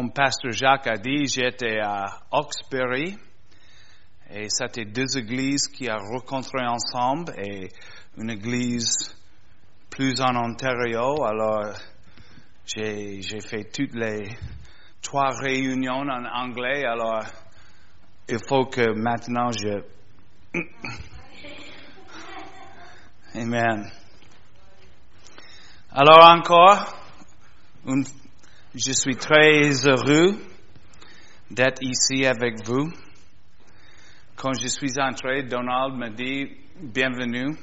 comme Pasteur Jacques a dit, j'étais à Hawkesbury et c'était deux églises qui ont rencontré ensemble et une église plus en Ontario. Alors, j'ai, j'ai fait toutes les trois réunions en anglais. Alors, il faut que maintenant je... Amen. Alors encore, une- je suis très heureux d'être ici avec vous. Quand je suis entré, Donald m'a dit bienvenue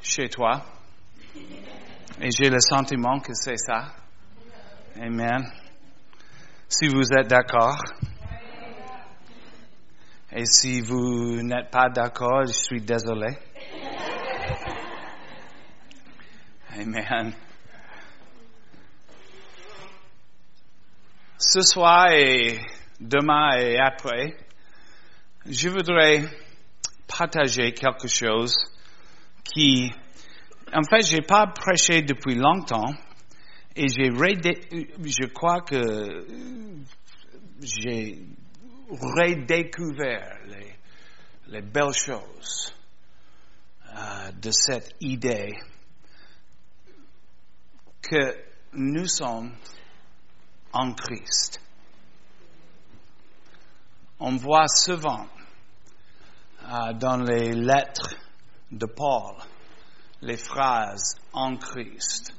chez toi. Et j'ai le sentiment que c'est ça. Amen. Si vous êtes d'accord. Et si vous n'êtes pas d'accord, je suis désolé. Amen. Ce soir et demain et après, je voudrais partager quelque chose qui, en fait, j'ai pas prêché depuis longtemps et j'ai je crois que j'ai redécouvert les, les belles choses euh, de cette idée que nous sommes en Christ. On voit souvent euh, dans les lettres de Paul les phrases en Christ,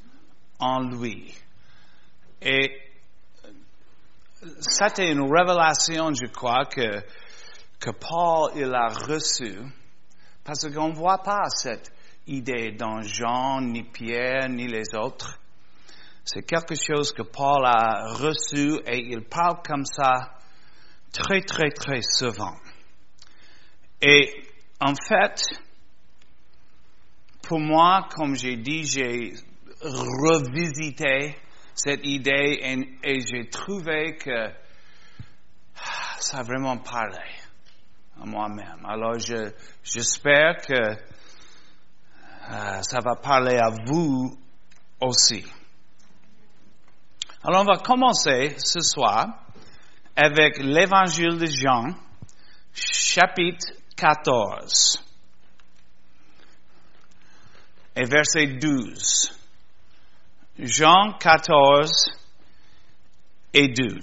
en lui. Et c'était une révélation, je crois, que, que Paul il a reçue, parce qu'on ne voit pas cette idée dans Jean, ni Pierre, ni les autres. C'est quelque chose que Paul a reçu et il parle comme ça très, très, très souvent. Et en fait, pour moi, comme j'ai dit, j'ai revisité cette idée et, j'ai trouvé que ça a vraiment parlé à moi-même. Alors, je, j'espère que euh, ça va parler à vous aussi. Alors, on va commencer ce soir avec l'évangile de Jean, chapitre 14 et verset 12. Jean 14 et 12.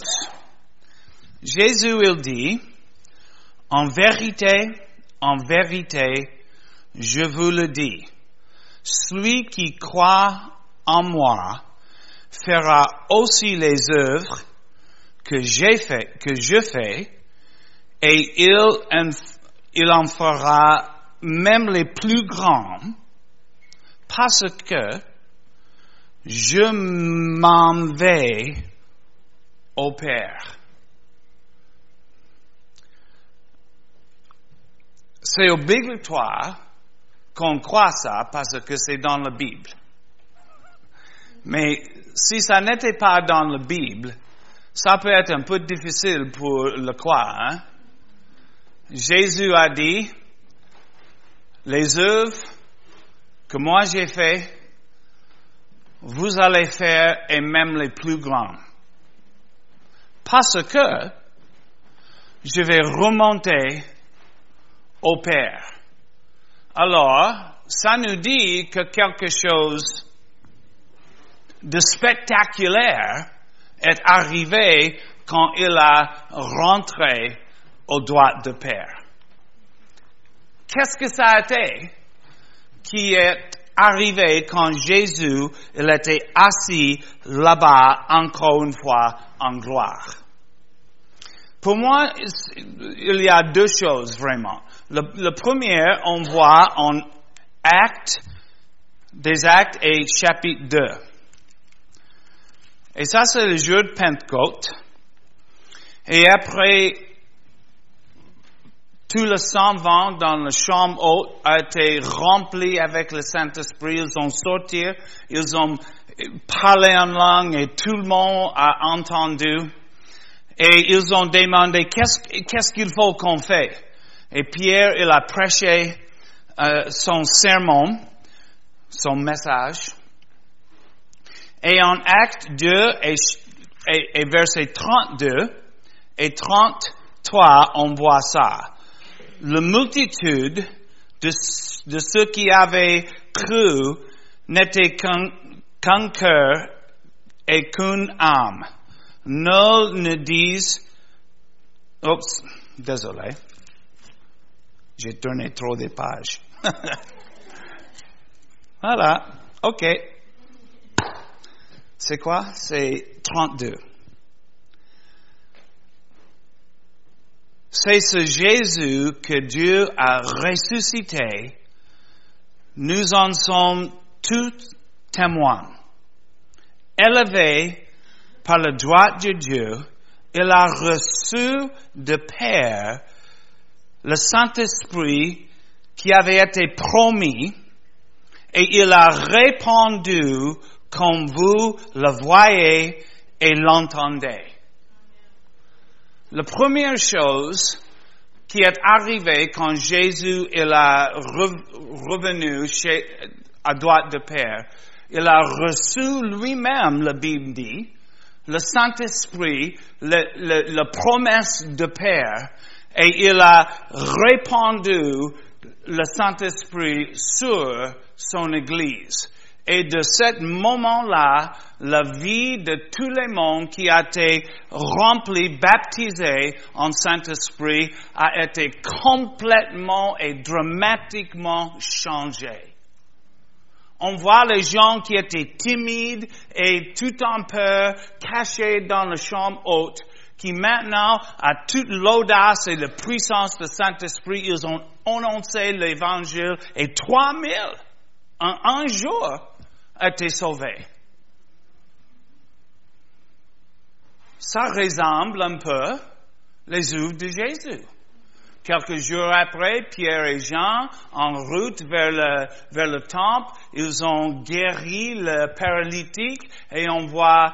Jésus, il dit, en vérité, en vérité, je vous le dis, celui qui croit en moi fera aussi les œuvres que j'ai fait, que je fais, et il en, il en fera même les plus grands, parce que je m'en vais au Père. C'est obligatoire qu'on croit ça parce que c'est dans la Bible. Mais si ça n'était pas dans la Bible, ça peut être un peu difficile pour le croire. Hein? Jésus a dit, les œuvres que moi j'ai fait, vous allez faire et même les plus grands. Parce que je vais remonter au Père. Alors, ça nous dit que quelque chose de spectaculaire est arrivé quand il a rentré au droit de Père. Qu'est-ce que ça a été qui est arrivé quand Jésus il était assis là-bas encore une fois en gloire? Pour moi, il y a deux choses vraiment. Le, le premier, on voit en acte, des actes et chapitre 2. Et ça, c'est le jour de Pentecôte. Et après, tout le sang vent dans la chambre haute a été rempli avec le Saint-Esprit. Ils ont sorti, ils ont parlé en langue et tout le monde a entendu. Et ils ont demandé qu'est-ce, qu'est-ce qu'il faut qu'on fait? Et Pierre, il a prêché euh, son sermon, son message. Et en acte 2 et et, et verset 32 et 33, on voit ça. La multitude de, ceux qui avaient cru n'était qu'un qu'un cœur et qu'une âme. Nul ne disent, oups, désolé, j'ai tourné trop de pages. voilà, ok. C'est quoi? C'est 32. C'est ce Jésus que Dieu a ressuscité. Nous en sommes tous témoins. Élevé par le droit de Dieu, il a reçu de Père le Saint-Esprit qui avait été promis et il a répondu comme vous le voyez et l'entendez. La première chose qui est arrivée quand Jésus est revenu chez, à droite de Père, il a reçu lui-même, la Bible dit, le Saint-Esprit, la promesse de Père, et il a répandu le Saint-Esprit sur son Église. Et de ce moment-là, la vie de tout le monde qui a été rempli, baptisé en Saint-Esprit a été complètement et dramatiquement changée. On voit les gens qui étaient timides et tout en peur, cachés dans la chambre haute, qui maintenant, à toute l'audace et la puissance du Saint-Esprit, ils ont annoncé l'évangile et 3000 en un jour a été sauvé. Ça ressemble un peu les œuvres de Jésus. Quelques jours après, Pierre et Jean, en route vers le, vers le temple, ils ont guéri le paralytique et on voit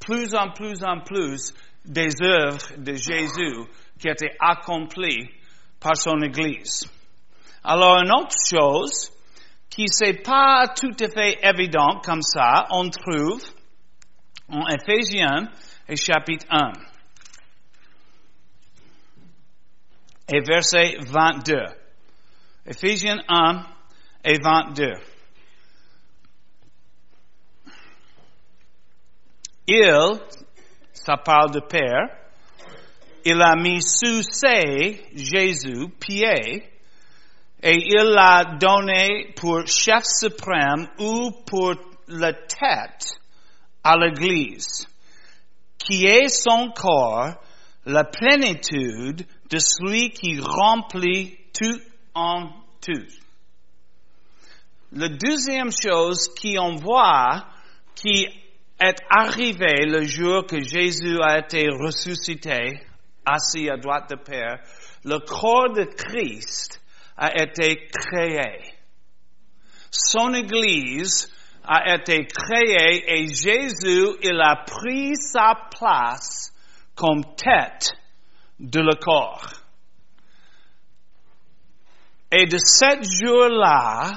plus en plus en plus des œuvres de Jésus qui étaient accomplies par son Église. Alors, une autre chose qui c'est pas tout à fait évident comme ça, on trouve en Éphésiens et chapitre 1. et verset 22. Ephésiens 1 et 22. Il, ça parle de Père, il a mis sous ses, Jésus, et il l'a donné pour chef suprême ou pour la tête à l'Église, qui est son corps, la plénitude de celui qui remplit tout en tout. La deuxième chose qu'on voit qui est arrivé le jour que Jésus a été ressuscité, assis à droite de Père, le corps de Christ a été créé. Son Église a été créée et Jésus, il a pris sa place comme tête de le corps. Et de ce jour-là,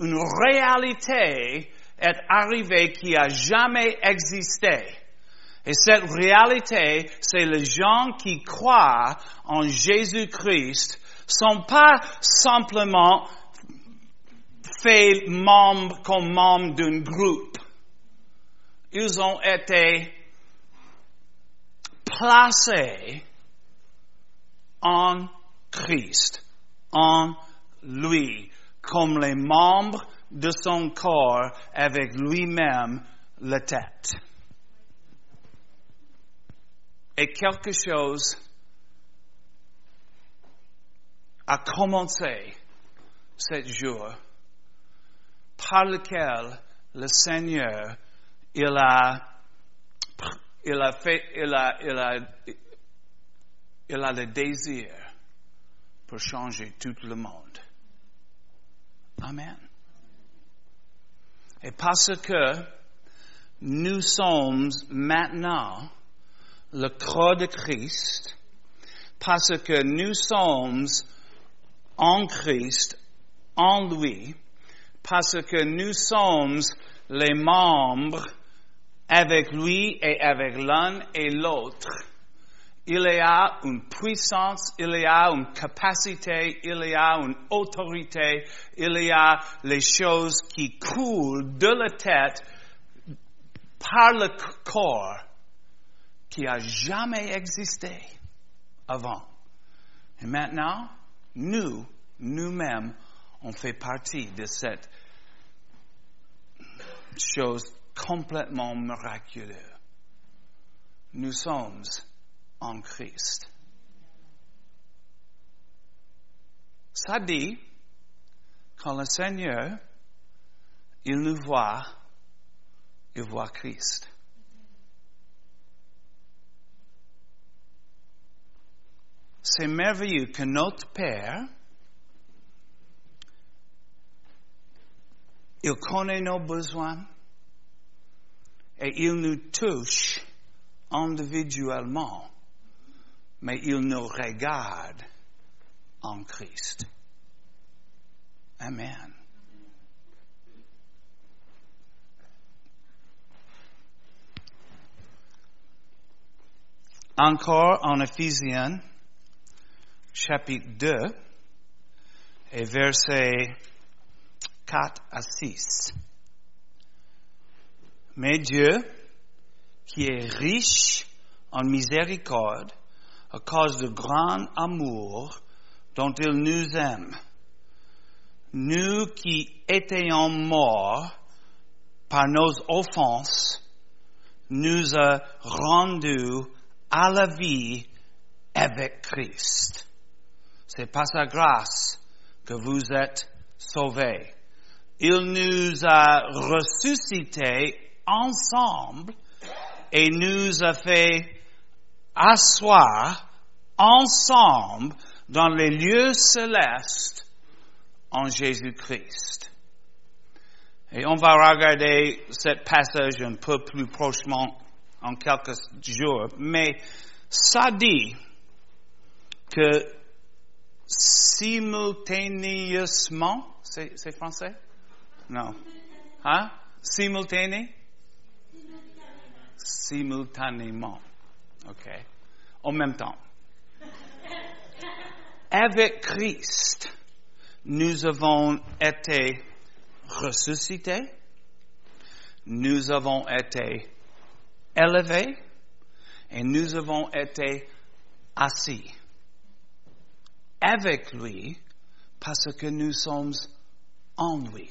une réalité est arrivée qui a jamais existé. Et cette réalité, c'est les gens qui croient en Jésus-Christ sont pas simplement faits membres comme membres d'un groupe. Ils ont été placés en Christ, en lui, comme les membres de son corps avec lui-même la tête. Et quelque chose a commencé ce jour par lequel le Seigneur, il a, il a fait, il a, il a, il a le désir pour changer tout le monde. Amen. Et parce que nous sommes maintenant le corps de Christ, parce que nous sommes en Christ, en lui, parce que nous sommes les membres avec lui et avec l'un et l'autre, il y a une puissance, il y a une capacité, il y a une autorité, il y a les choses qui coulent de la tête par le corps qui a jamais existé avant. Et maintenant, nous, nous-mêmes, on fait partie de cette chose complètement miraculeuse. Nous sommes en Christ. Ça dit, quand le Seigneur, il nous voit, il voit Christ. C'est merveilleux que notre Père, il connaît nos besoins et il nous touche individuellement mais il nous regarde en Christ. Amen. Encore en Ephésiens, chapitre 2, et versets 4 à 6. Mais Dieu, qui est riche en miséricorde, à cause du grand amour dont il nous aime. Nous qui étions morts par nos offenses, nous a rendus à la vie avec Christ. C'est par sa grâce que vous êtes sauvés. Il nous a ressuscités ensemble et nous a fait asseoir ensemble dans les lieux célestes en Jésus-Christ. Et on va regarder ce passage un peu plus prochement en quelques jours, mais ça dit que simultanément, c'est français? Non. Hein? Simultané? Simultanément. OK? En même temps. Avec Christ, nous avons été ressuscités, nous avons été élevés et nous avons été assis avec lui parce que nous sommes en lui.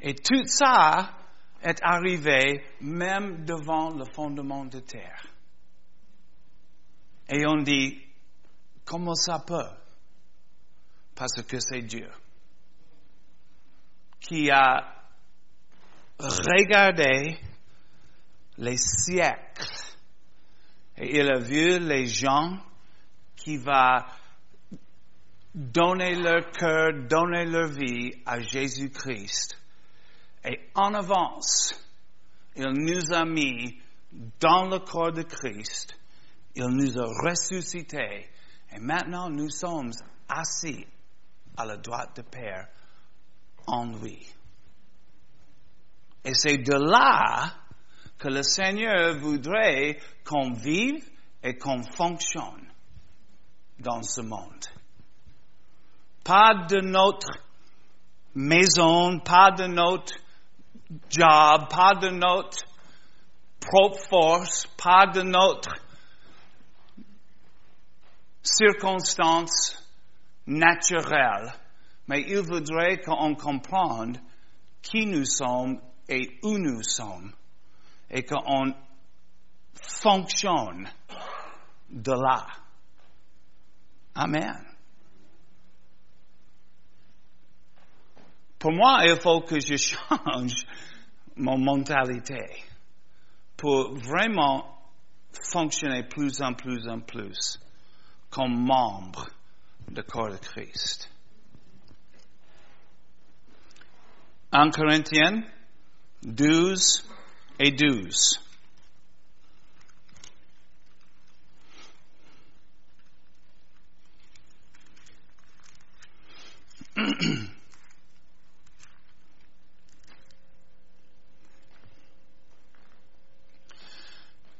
Et tout ça est arrivé même devant le fondement de terre. Et on dit, comment ça peut? Parce que c'est Dieu qui a regardé les siècles et il a vu les gens qui vont donner leur cœur, donner leur vie à Jésus-Christ. Et en avance, il nous a mis dans le corps de Christ, il nous a ressuscités, et maintenant nous sommes assis à la droite de Père en lui. Et c'est de là que le Seigneur voudrait qu'on vive et qu'on fonctionne dans ce monde. Pas de notre maison, pas de notre job, pas de notre propre force, pas de notre circonstance naturelle, mais il voudrait qu'on comprenne qui nous sommes et où nous sommes et qu'on fonctionne de là. Amen. Pour moi, il faut que je change mon mentalité pour vraiment fonctionner plus en plus en plus comme membre du corps de Christ. En Corinthiens 12 et 12.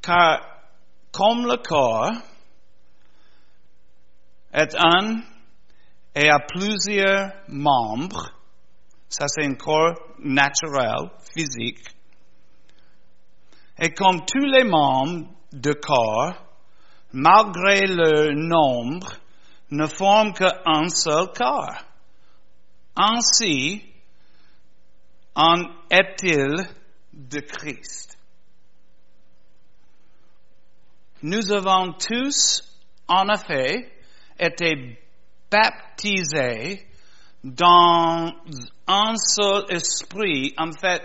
Car comme le corps est un et a plusieurs membres, ça c'est un corps naturel, physique, et comme tous les membres de corps, malgré leur nombre, ne forment qu'un seul corps. Ainsi en est-il de Christ. Nous avons tous, en effet, été baptisés dans un seul esprit. En fait,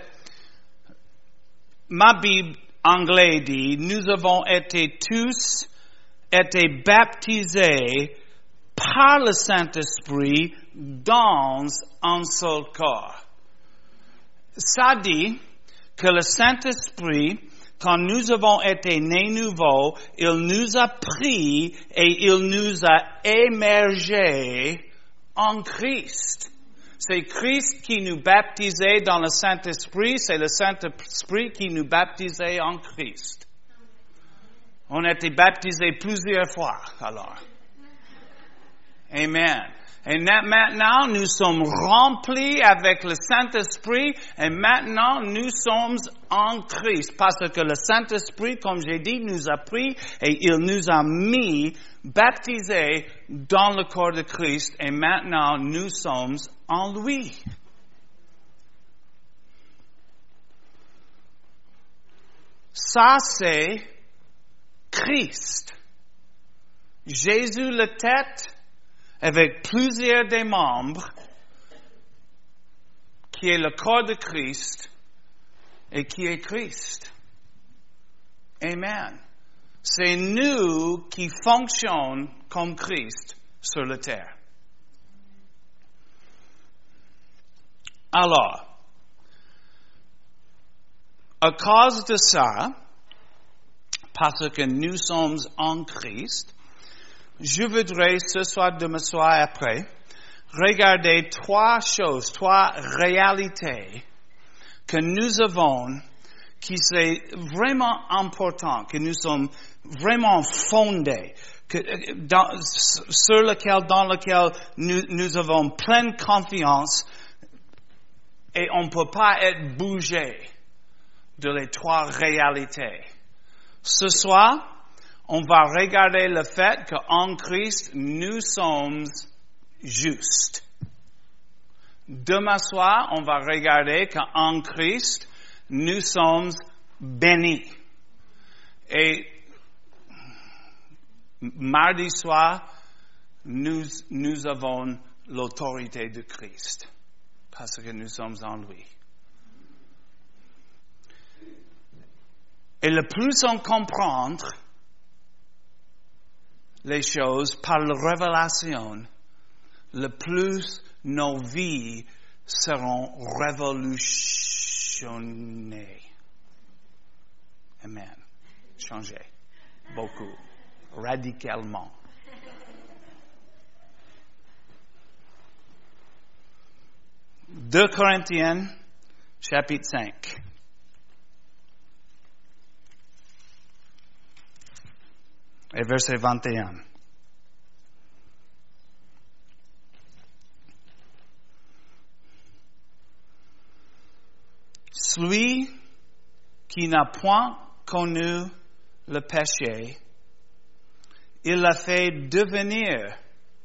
ma Bible anglais dit, nous avons été tous été baptisés par le Saint-Esprit dans un seul corps. Ça dit que le Saint-Esprit, quand nous avons été nés nouveaux, il nous a pris et il nous a émergés en Christ. C'est Christ qui nous baptisait dans le Saint-Esprit, c'est le Saint-Esprit qui nous baptisait en Christ. On a été baptisés plusieurs fois, alors. Amen. Et maintenant, nous sommes remplis avec le Saint-Esprit et maintenant nous sommes en Christ parce que le Saint-Esprit, comme j'ai dit, nous a pris et il nous a mis baptisés dans le corps de Christ et maintenant nous sommes en lui. Ça, c'est Christ. Jésus, la tête, avec plusieurs des membres, qui est le corps de Christ et qui est Christ. Amen. C'est nous qui fonctionnons comme Christ sur la terre. Alors, à cause de ça, parce que nous sommes en Christ, je voudrais ce soir, demain soir après, regarder trois choses, trois réalités que nous avons qui c'est vraiment important, que nous sommes vraiment fondés, sur lequel, dans lequel nous, nous avons pleine confiance et on ne peut pas être bougé de les trois réalités. Ce soir, on va regarder le fait qu'en Christ, nous sommes justes. Demain soir, on va regarder qu'en Christ, nous sommes bénis. Et mardi soir, nous, nous avons l'autorité de Christ parce que nous sommes en lui. Et le plus on comprend les choses par la révélation, le plus nos vies seront révolutionnées. Amen. Changer. Beaucoup. Radicalement. Deux Corinthiens, chapitre 5. Et verset 21. Celui qui n'a point connu le péché, il l'a fait devenir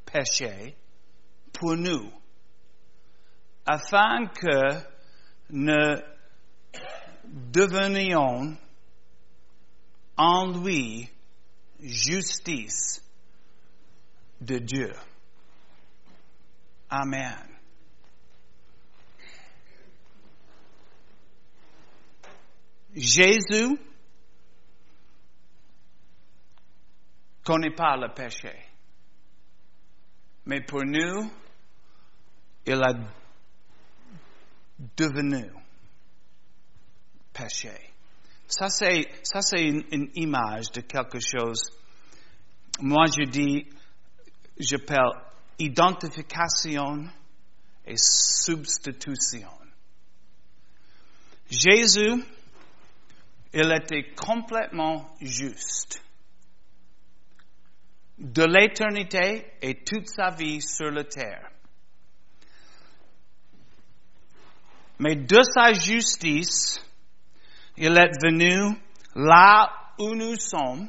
péché pour nous, afin que ne devenions en lui justice de Dieu. Amen. Jésus connaît pas le péché. Mais pour nous, il a devenu péché. Ça, c'est, ça, c'est une, une, image de quelque chose. Moi, je dis, j'appelle identification et substitution. Jésus, il était complètement juste. De l'éternité et toute sa vie sur la terre. Mais de sa justice, il est venu là où nous sommes,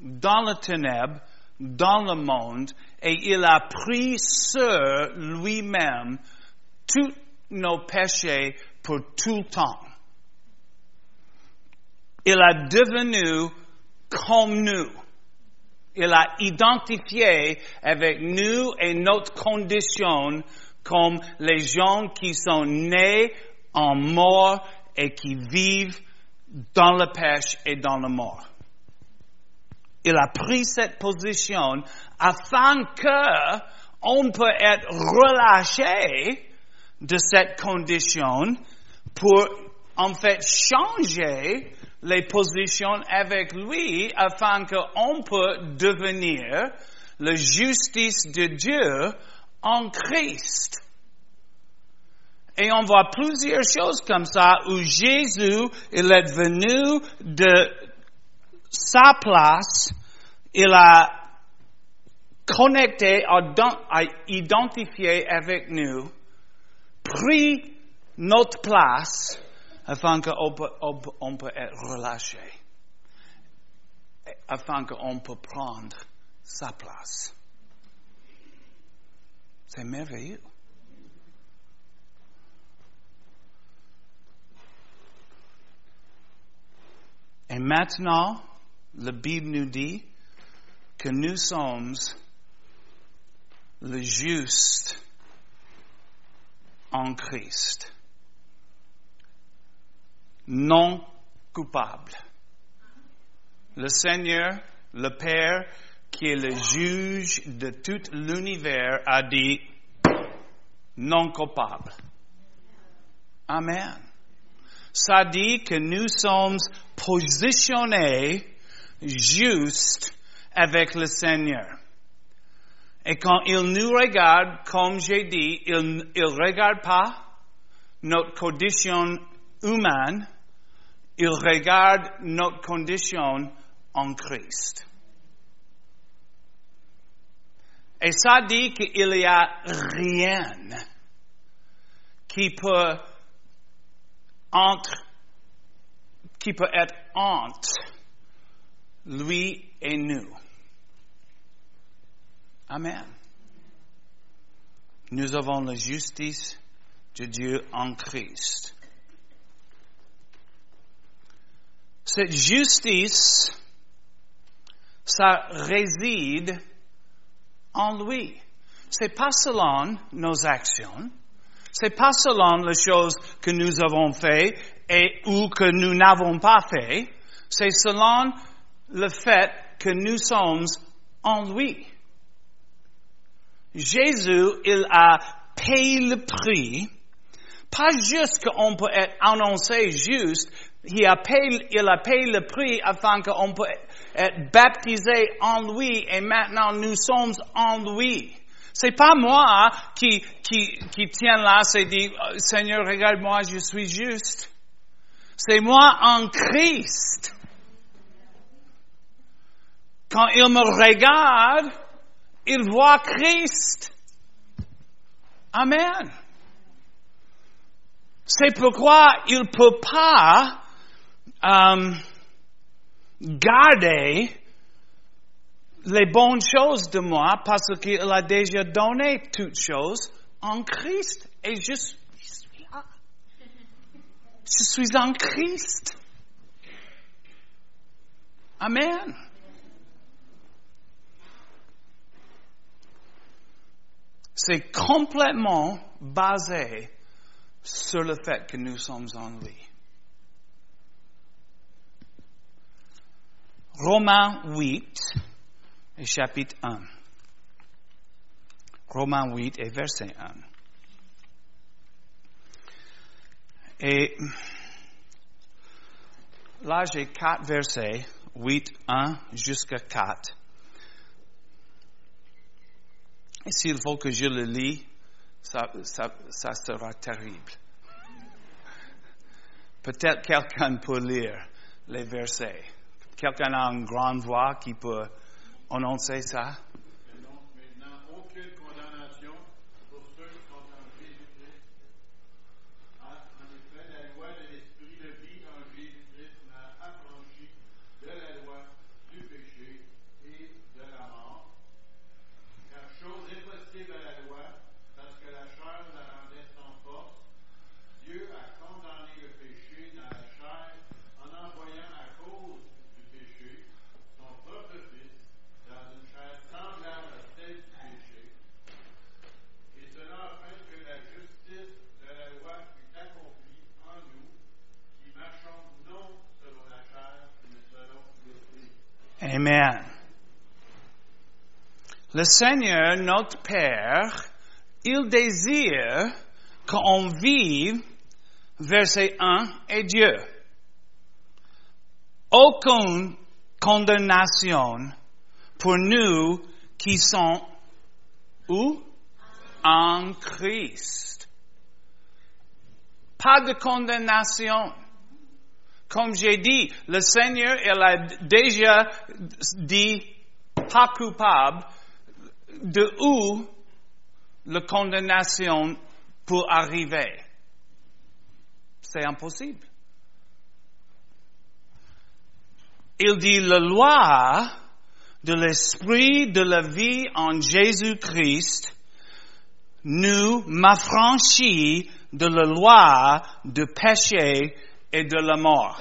dans le ténèbre, dans le monde, et il a pris sur lui-même tous nos péchés pour tout le temps. Il a devenu comme nous. Il a identifié avec nous et notre condition comme les gens qui sont nés en mort et qui vivent dans le péché et dans la mort. Il a pris cette position afin que on peut être relâché de cette condition pour en fait changer les positions avec lui afin qu'on peut devenir la justice de Dieu en Christ. Et on voit plusieurs choses comme ça où Jésus, il est venu de sa place, il a connecté, a identifié avec nous, pris notre place afin qu'on peut, être relâché, afin qu'on peut prendre sa place. C'est merveilleux. Et maintenant, la Bible nous dit que nous sommes le juste en Christ, non coupable. Le Seigneur, le Père, qui est le juge de tout l'univers, a dit non coupable. Amen. Ça dit que nous sommes positionnés juste avec le Seigneur. Et quand il nous regarde, comme j'ai dit, il ne regarde pas notre condition humaine, il regarde notre condition en Christ. Et ça dit qu'il n'y a rien qui peut entre, qui peut être entre lui et nous. Amen. Nous avons la justice de Dieu en Christ. Cette justice, ça réside en lui. C'est pas selon nos actions, c'est pas selon les choses que nous avons fait et ou que nous n'avons pas fait, c'est selon le fait que nous sommes en lui. Jésus, il a payé le prix, pas juste qu'on peut être annoncé juste, il a payé, il a payé le prix afin qu'on peut être baptisé en lui et maintenant nous sommes en lui. C'est pas moi qui, qui, qui tiens là, c'est dit, Seigneur, regarde-moi, je suis juste. C'est moi en Christ. Quand il me regarde, il voit Christ. Amen. C'est pourquoi il ne peut pas euh, garder les bonnes choses de moi parce qu'il a déjà donné toutes choses en Christ. Et je suis là. Je suis en Christ. Amen. C'est complètement basé sur le fait que nous sommes en lui. Romains 8 chapitre 1. Romains 8 et verset 1. Et là, j'ai quatre versets, 8, 1 jusqu'à 4. Et s'il faut que je le lis, ça, ça, sera terrible. Peut-être quelqu'un peut lire les versets. Quelqu'un a une grande voix qui peut annoncer ça? Mais non, maintenant, aucune condamnation pour ceux qui sont en Jésus-Christ. En en effet, la loi de l'Esprit de vie en Jésus-Christ m'a affranchi de la loi du péché et de la mort. Car chose impossible à la loi, parce que la chair la rendait sans force, Dieu a condamné le péché dans la chair en envoyant à cause du péché son propre Fils dans une chair semblable à celle du péché, et cela afin que la justice de la loi fût accomplie en nous, qui marchons non selon la chair, mais selon l'Esprit. Le Seigneur, notre Père, il désire qu'on vive, verset 1, et Dieu. Aucune condamnation pour nous qui sont où? En Christ. Pas de condamnation. Comme j'ai dit, le Seigneur, il a déjà dit pas coupable de où la condamnation peut arriver. C'est impossible. Il dit la loi de l'esprit de la vie en Jésus-Christ nous m'affranchit de la loi de péché et de la mort.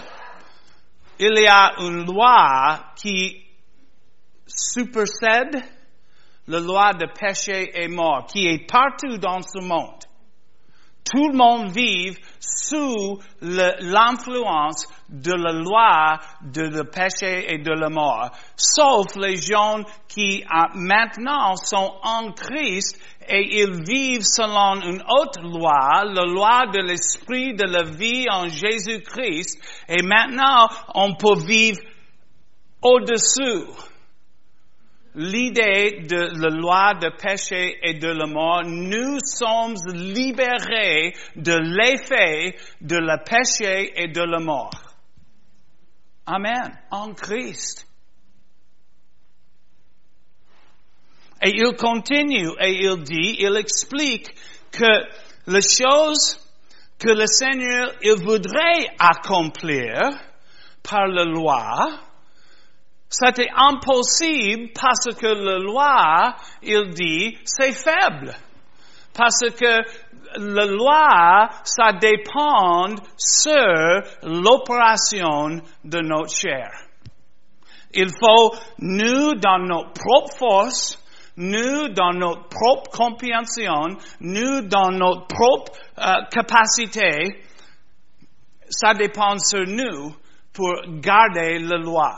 Il y a une loi qui supersède la loi de péché et mort, qui est partout dans ce monde. Tout le monde vit sous l'influence de la loi de le péché et de la mort, sauf les gens qui ah, maintenant sont en Christ et ils vivent selon une autre loi, la loi de l'esprit de la vie en Jésus-Christ, et maintenant on peut vivre au-dessous l'idée de la loi de péché et de la mort, nous sommes libérés de l'effet de le péché et de la mort. Amen. En Christ. Et il continue et il dit, il explique que les choses que le Seigneur il voudrait accomplir par la loi, c'était impossible parce que la loi, il dit, c'est faible. Parce que la loi, ça dépend sur l'opération de notre chair. Il faut, nous, dans notre propre force, nous, dans notre propre compréhension, nous, dans notre propre euh, capacité, ça dépend sur nous pour garder la loi.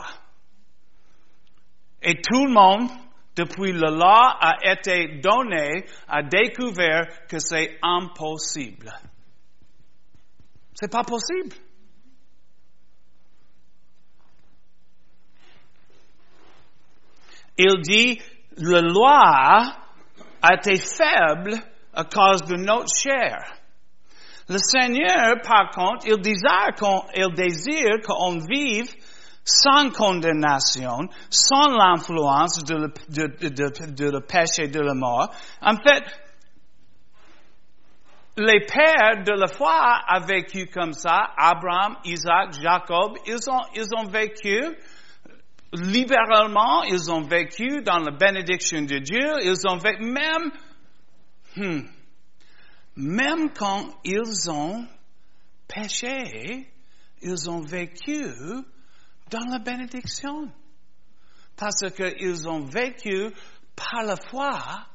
Et tout le monde, depuis la loi a été donné, a découvert que c'est impossible. C'est pas possible. Il dit, la loi a été faible à cause de notre chair. Le Seigneur, par contre, il désire qu'on, il désire qu'on vive sans condamnation, sans l'influence de, le- de, de, de, péché de la mort. En fait, les pères de la foi ont vécu comme ça. Abraham, Isaac, Jacob, ils ont, ils ont vécu libéralement, ils ont vécu dans la bénédiction de Dieu, ils ont vécu même, hmm, même quand ils ont péché, ils ont vécu dans la bénédiction. Parce qu'ils ont vécu par la foi,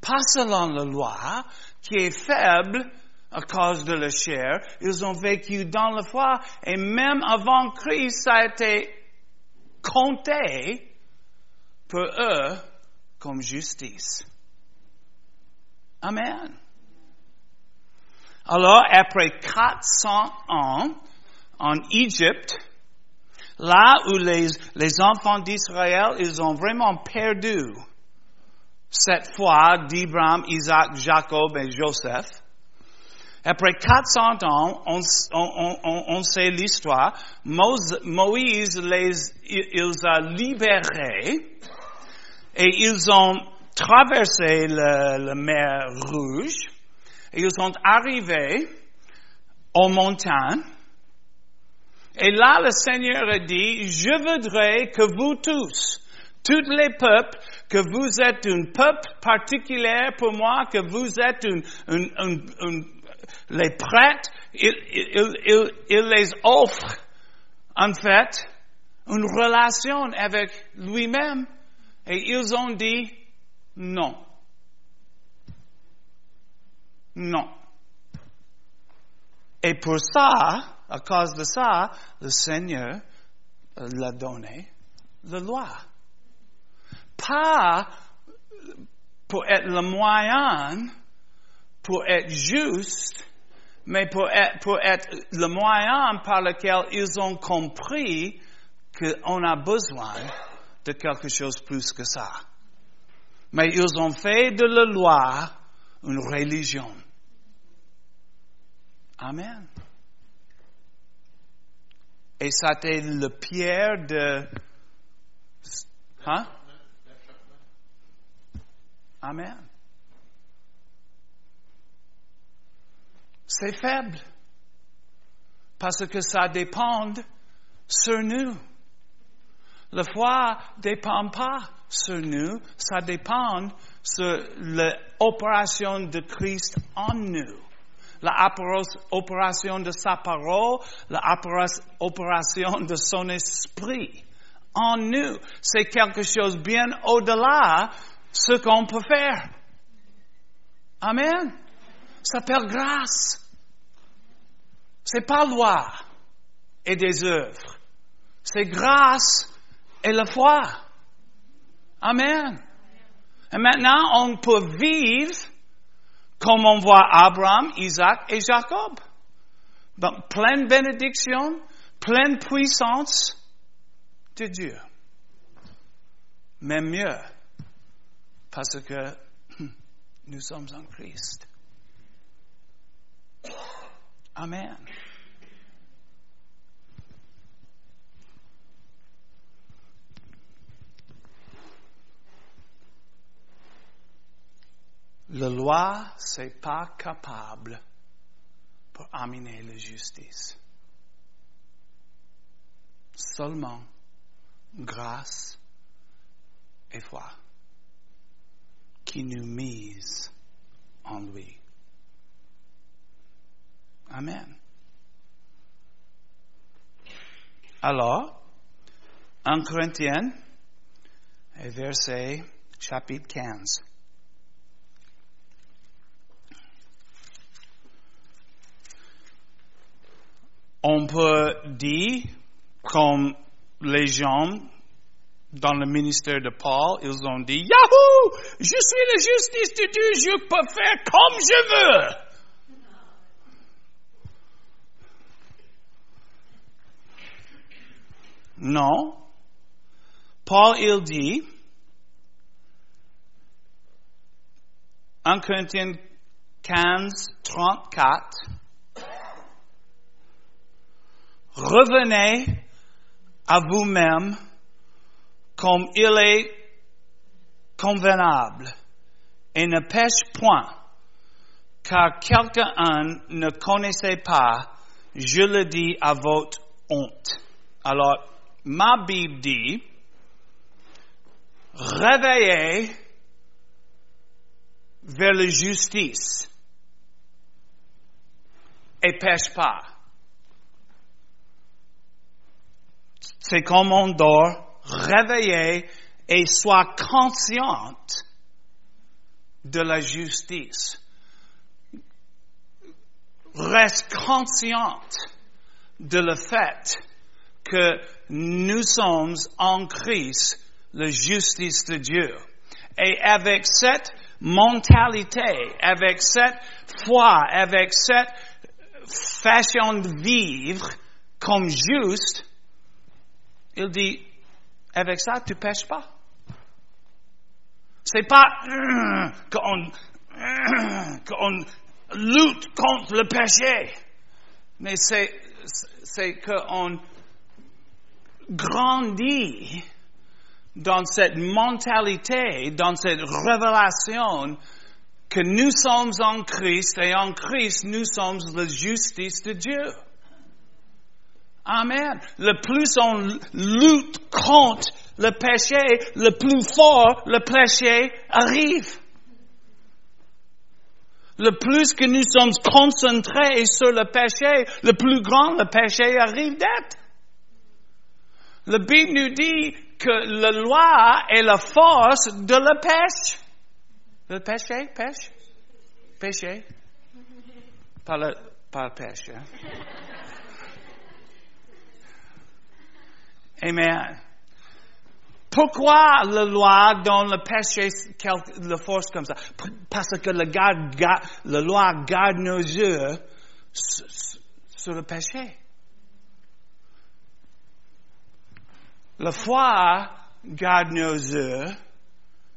pas selon la loi, qui est faible à cause de la chair. Ils ont vécu dans la foi et même avant Christ, ça a été compté pour eux comme justice. Amen. Alors, après 400 ans en Égypte, là où les, enfants d'Israël, ils ont vraiment perdu cette foi d'Abraham, Isaac, Jacob et Joseph, Après 400 ans, on, sait l'histoire. Moïse les, a libérés et ils ont traversé le, la mer Rouge. Et ils sont arrivés aux montagnes. Et là, le Seigneur a dit, je voudrais que vous tous, tous les peuples, que vous êtes un peuple particulier pour moi, que vous êtes un, un, un, un les prêtres, il, il, il, il, les offre, en fait, une relation avec lui-même. Et ils ont dit non. Non. Et pour ça, à cause de ça, le Seigneur l'a donné la loi. Pas pour être le moyen, pour être juste, mais pour être, pour être le moyen par lequel ils ont compris qu'on a besoin de quelque chose plus que ça. Mais ils ont fait de la loi une religion. Amen. Et ça c'était le pierre de... Hein? Amen. C'est faible. Parce que ça dépend sur nous. La foi ne dépend pas sur nous, ça dépend sur l'opération de Christ en nous. L'opération de sa parole, l'opération de son esprit en nous. C'est quelque chose bien au-delà ce qu'on peut faire. Amen. Ça s'appelle grâce. C'est pas loi et des œuvres. C'est grâce et la foi. Amen. Et maintenant, on peut vivre comme on voit Abraham, Isaac et Jacob. pleine bénédiction, pleine puissance de Dieu. Même mieux, parce que nous sommes en Christ. Amen. La loi, c'est pas capable pour amener la justice. Seulement grâce et foi qui nous mise en lui. Amen. Alors, en Corinthiens, verset chapitre 15. On peut dire, comme les gens dans le ministère de Paul, ils ont dit, Yahoo! Je suis la justice de Dieu, je peux faire comme je veux. Non. Paul, il dit, en Corinthiens 15, 34, revenez à vous-même comme il est convenable et ne pêche point, car quelqu'un ne connaissait pas, je le dis à votre honte. Alors, ma Bible dit, réveillez vers la justice et pêche pas. C'est comme on dort, réveillez et sois consciente de la justice. Reste consciente de le fait que nous sommes en Christ, la justice de Dieu. Et avec cette mentalité, avec cette foi, avec cette façon de vivre comme juste, il dit, avec ça, tu pêches pas. C'est pas qu'on, lutte contre le péché. Mais c'est qu'on grandit dans cette mentalité, dans cette révélation que nous sommes en Christ et en Christ nous sommes la justice de Dieu. Amen. Le plus on lutte contre le péché, le plus fort le péché arrive. Le plus que nous sommes concentrés sur le péché, le plus grand le péché arrive d'être. Le Bible nous dit que la loi est la force de la pêche. Le péché, pêche, péché. Pas le, pas le pêche. Hein? Amen. Pourquoi la loi donne le péché la force comme ça? Parce que la, garde, la loi garde nos yeux sur le péché. La foi garde nos yeux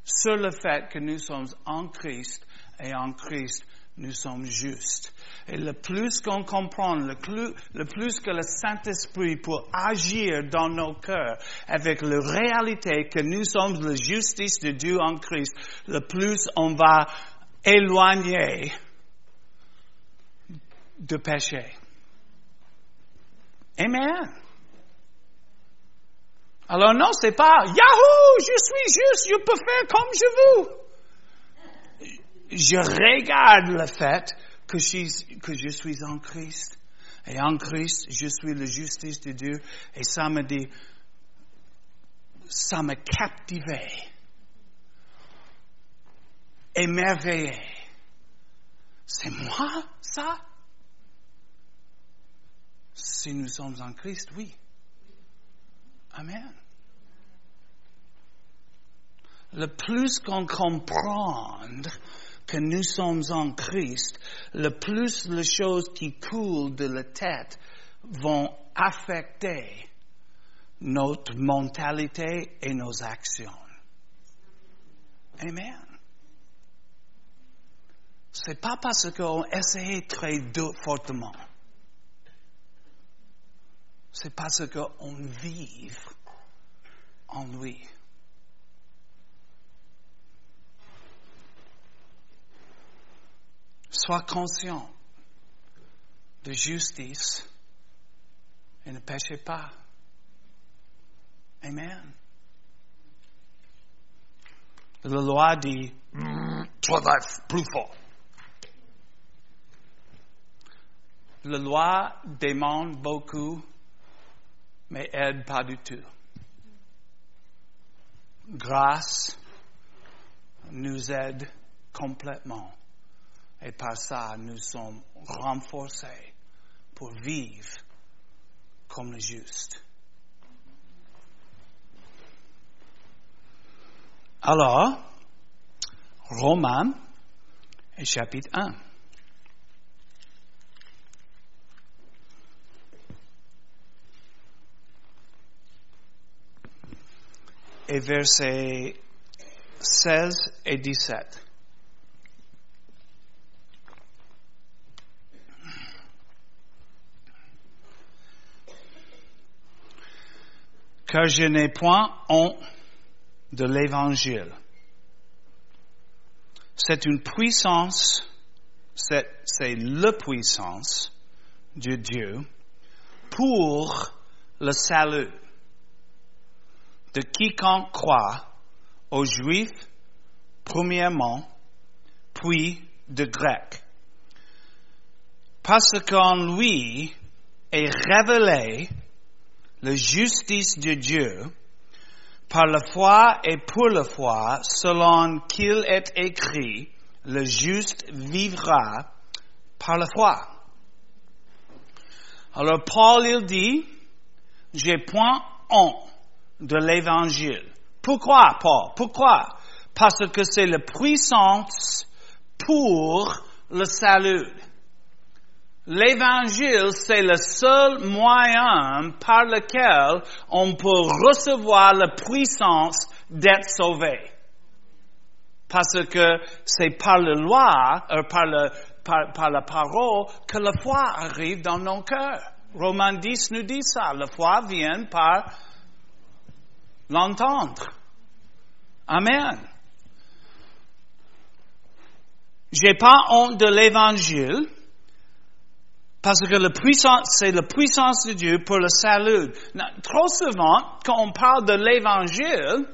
sur le fait que nous sommes en Christ et en Christ nous sommes justes. Et le plus qu'on comprend, le plus, que le Saint-Esprit peut agir dans nos cœurs avec la réalité que nous sommes la justice de Dieu en Christ, le plus on va éloigner de péché. Amen. Alors non, c'est pas Yahoo, je suis juste, je peux faire comme je veux. Je regarde le fait que je, suis en Christ. Et en Christ, je suis la justice de Dieu. Et ça me dit, ça me captivait, émerveillé. C'est moi, ça? Si nous sommes en Christ, oui. Amen. Le plus qu'on comprend que nous sommes en Christ, le plus les choses qui coulent de la tête vont affecter notre mentalité et nos actions. Amen. C'est pas parce qu'on essaie très fortement. C'est parce qu'on vit en lui. Sois conscient de justice et ne péchez pas. Amen. La loi dit, toi plus fort. La loi demande beaucoup, mais aide pas du tout. Grâce nous aide complètement. Et par ça, nous sommes renforcés pour vivre comme le juste. Alors, Romains chapitre 1. Et versets 16 et 17. Car je n'ai point honte de l'évangile. C'est une puissance, c'est, la puissance de Dieu pour le salut de quiconque croit aux Juifs, premièrement, puis de Grecs. Parce qu'en lui est révélé la justice de Dieu par la foi et pour la foi, selon qu'il est écrit, le juste vivra par la foi. Alors Paul il dit, j'ai point honte de l'évangile. Pourquoi, Paul? Pourquoi? Parce que c'est la puissance pour le salut. L'évangile, c'est le seul moyen par lequel on peut recevoir la puissance d'être sauvé. Parce que c'est par la loi, euh, par le, par, par la parole que la foi arrive dans nos cœurs. Romains 10 nous dit ça. La foi vient par l'entendre. Amen. J'ai pas honte de l'évangile parce que la puissance, c'est la puissance de Dieu pour le salut. trop souvent, quand on parle de l'évangile,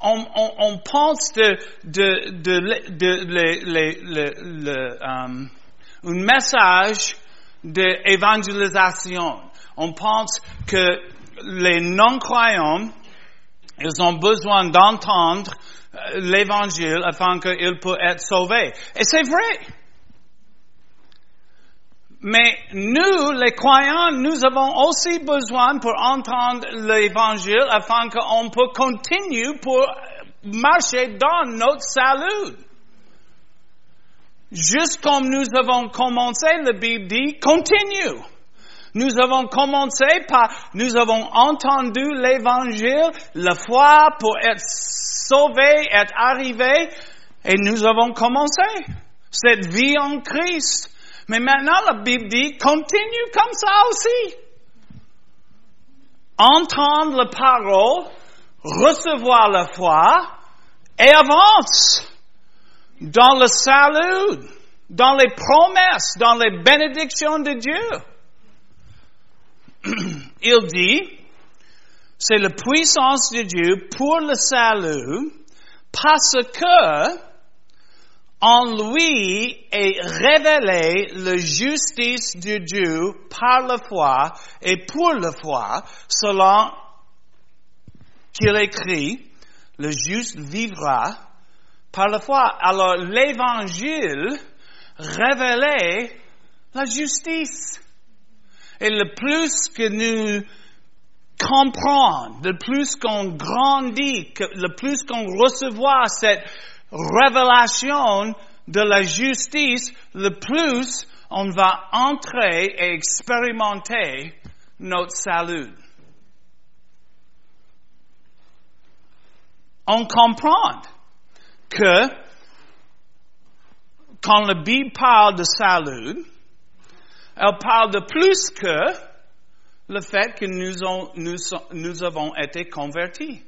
on, on, on, pense de, de, de, de, um, un message d'évangélisation. On pense que les non-croyants, ils ont besoin d'entendre euh, l'évangile afin qu'ils puissent être sauvés. Et c'est vrai. Mais nous, les croyants, nous avons aussi besoin pour entendre l'évangile afin qu'on peut continuer pour marcher dans notre salut. Juste comme nous avons commencé, la Bible dit, continue. Nous avons commencé par, nous avons entendu l'évangile, la foi pour être sauvé, être arrivé, et nous avons commencé cette vie en Christ. Mais maintenant, la Bible dit, continue comme ça aussi. Entendre la parole, recevoir la foi, et avance dans le salut, dans les promesses, dans les bénédictions de Dieu. Il dit, c'est la puissance de Dieu pour le salut parce que en lui est révélée la justice de Dieu par la foi et pour la foi, selon qu'il écrit, le juste vivra par la foi. Alors l'évangile révélait la justice. Et le plus que nous comprenons, le plus qu'on grandit, le plus qu'on reçoit cette révélation de la justice, le plus on va entrer et expérimenter notre salut. On comprend que quand la Bible parle de salut, elle parle de plus que le fait que nous, nous, nous avons été convertis.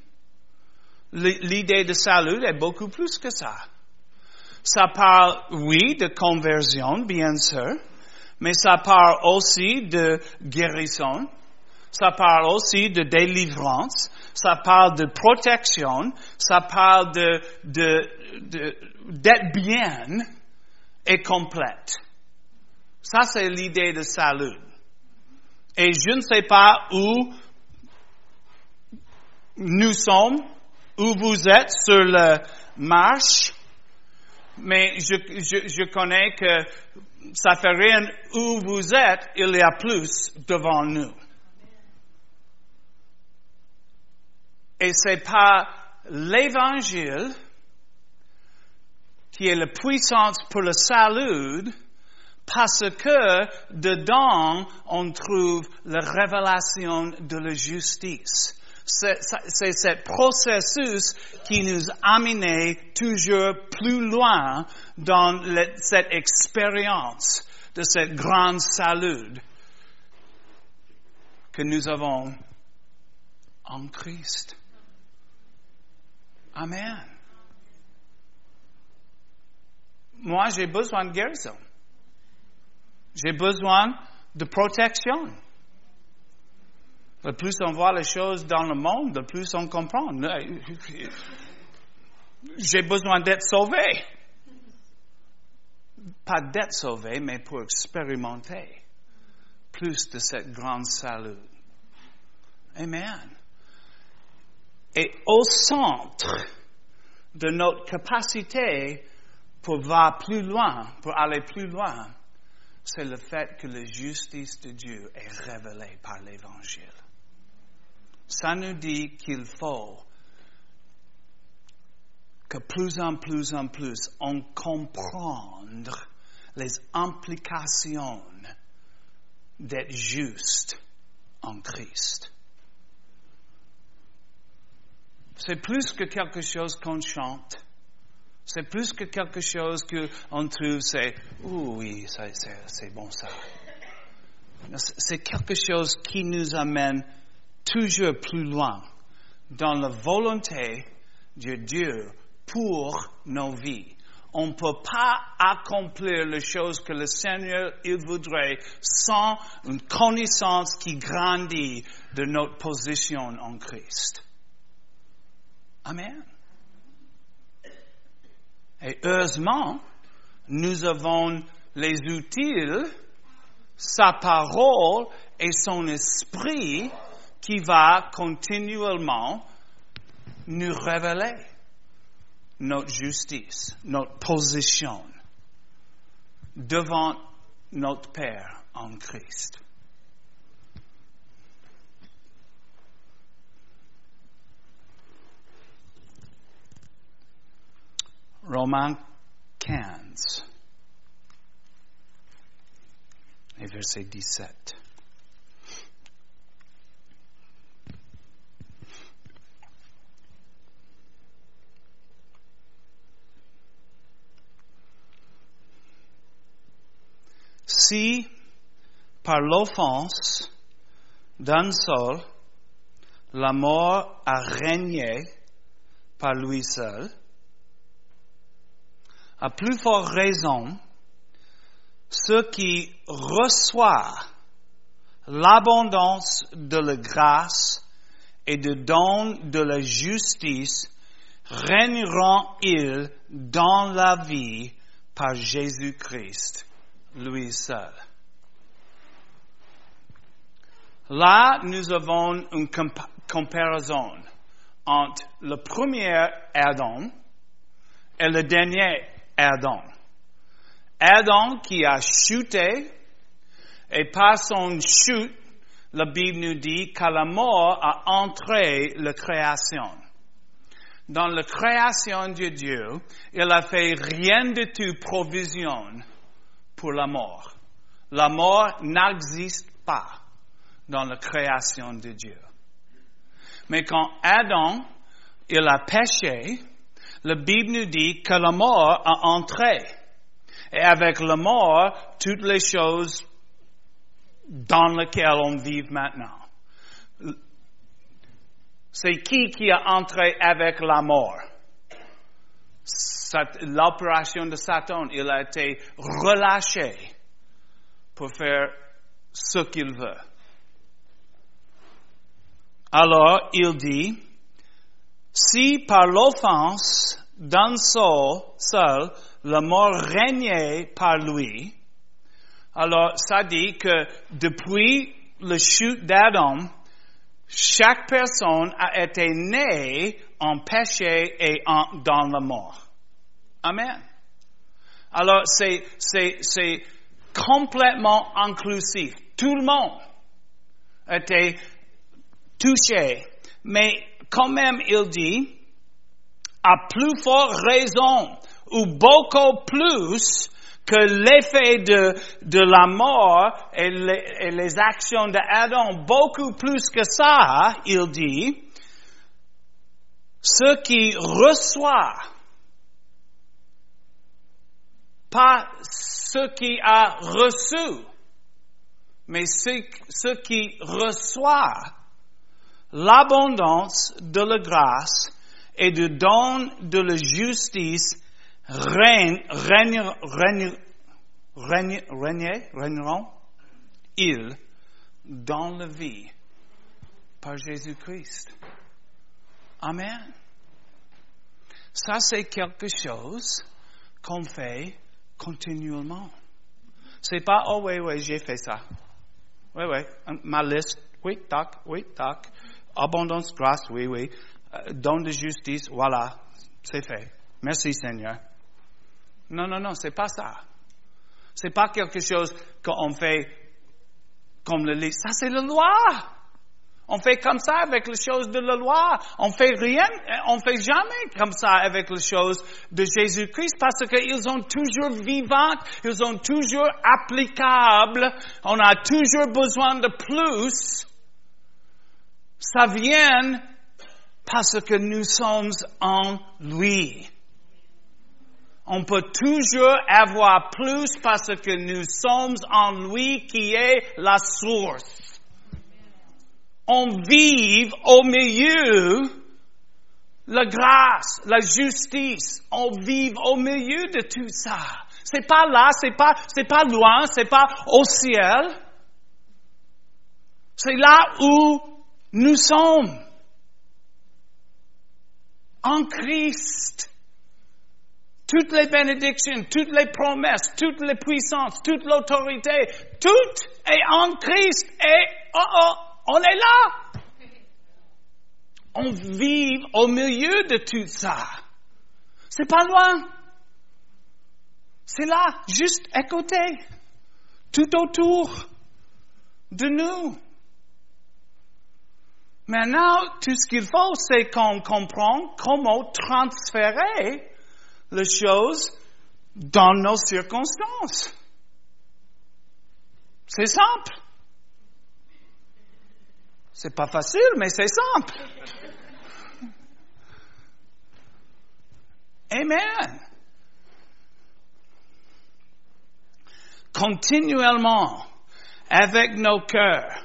L'idée de salut est beaucoup plus que ça. Ça parle, oui, de conversion, bien sûr, mais ça parle aussi de guérison, ça parle aussi de délivrance, ça parle de protection, ça parle de, d'être bien et complète. Ça, c'est l'idée de salut. Et je ne sais pas où nous sommes, où vous êtes sur la marche, mais je, je, connais que ça fait rien où vous êtes, il y a plus devant nous. Et c'est pas l'évangile qui est la puissance pour le salut, parce que dedans on trouve la révélation de la justice. C'est ce processus qui nous amène toujours plus loin dans cette expérience de cette grande salut que nous avons en Christ. Amen. Moi, j'ai besoin de guérison. J'ai besoin de protection. Le plus on voit les choses dans le monde, le plus on comprend. J'ai besoin d'être sauvé. Pas d'être sauvé, mais pour expérimenter plus de cette grande salut. Amen. Et au centre de notre capacité pour voir plus loin, pour aller plus loin, c'est le fait que la justice de Dieu est révélée par l'Évangile. Ça nous dit qu'il faut que plus en plus en plus on comprendre les implications d'être juste en Christ. C'est plus que quelque chose qu'on chante. C'est plus que quelque chose qu'on trouve, c'est, Ouh, oui, c'est bon ça. C'est quelque chose qui nous amène toujours plus loin dans la volonté de Dieu pour nos vies. On ne peut pas accomplir les choses que le Seigneur il voudrait sans une connaissance qui grandit de notre position en Christ. Amen. Et heureusement, nous avons les outils, sa parole et son esprit qui va continuellement nous révéler notre justice, notre position devant notre Père en Christ. Romains 15 et verset 17. Si par l'offense d'un seul, la mort a régné par lui seul, à plus forte raison, ceux qui reçoivent l'abondance de la grâce et de don de la justice régneront-ils dans la vie par Jésus-Christ, lui seul. Là, nous avons une comparaison entre le premier Adam et le dernier Adam. Adam qui a chuté, et par son chute, la Bible nous dit que la mort a entré la création. Dans la création de Dieu, il a fait rien de tout provision pour la mort. La mort n'existe pas dans la création de Dieu. Mais quand Adam, il a péché, la Bible nous dit que la mort a entré. Et avec la mort, toutes les choses dans lesquelles on vit maintenant. C'est qui qui a entré avec la mort? L'opération de Satan, il a été relâché pour faire ce qu'il veut. Alors, il dit, si par l'offense d'un seul, seul, la mort régnait par lui, alors ça dit que depuis le chute d'Adam, chaque personne a été née en péché et en, dans la mort. Amen. Alors c'est, c'est, c'est complètement inclusif. Tout le monde été touché. Mais quand même, il dit, à plus forte raison, ou beaucoup plus que l'effet de, de la mort et les, et les actions d'Adam, beaucoup plus que ça, il dit, ceux qui reçoivent, pas ceux qui a reçu, mais ceux, ceux qui reçoivent l'abondance de la grâce et du don de la justice règne, règne, règne, règne, règne, règneront ils dans la vie par Jésus-Christ. Amen. Ça, c'est quelque chose qu'on fait continuellement. C'est pas, oh oui, oui, j'ai fait ça. Oui, oui, ma liste, oui, tac, oui, tac. Abondance, grâce, oui, oui. Euh, don de justice, voilà, c'est fait. Merci Seigneur. Non, non, non, c'est pas ça. C'est pas quelque chose qu'on fait comme le lit. Ça, c'est la loi. On fait comme ça avec les choses de la loi. On fait rien, on fait jamais comme ça avec les choses de Jésus-Christ parce qu'ils sont toujours vivantes, ils sont toujours applicables. On a toujours besoin de plus. Ça vient parce que nous sommes en lui. On peut toujours avoir plus parce que nous sommes en lui qui est la source. On vit au milieu la grâce, la justice. On vit au milieu de tout ça. C'est pas là, c'est pas, c'est pas loin, c'est pas au ciel. C'est là où nous sommes. En Christ. Toutes les bénédictions, toutes les promesses, toutes les puissances, toute l'autorité, tout est en Christ et oh oh, on est là. On vit au milieu de tout ça. C'est pas loin. C'est là, juste à côté, tout autour de nous. Maintenant, tout ce qu'il faut, c'est qu'on comprenne comment transférer les choses dans nos circonstances. C'est simple. C'est pas facile, mais c'est simple. Amen. Continuellement, avec nos cœurs,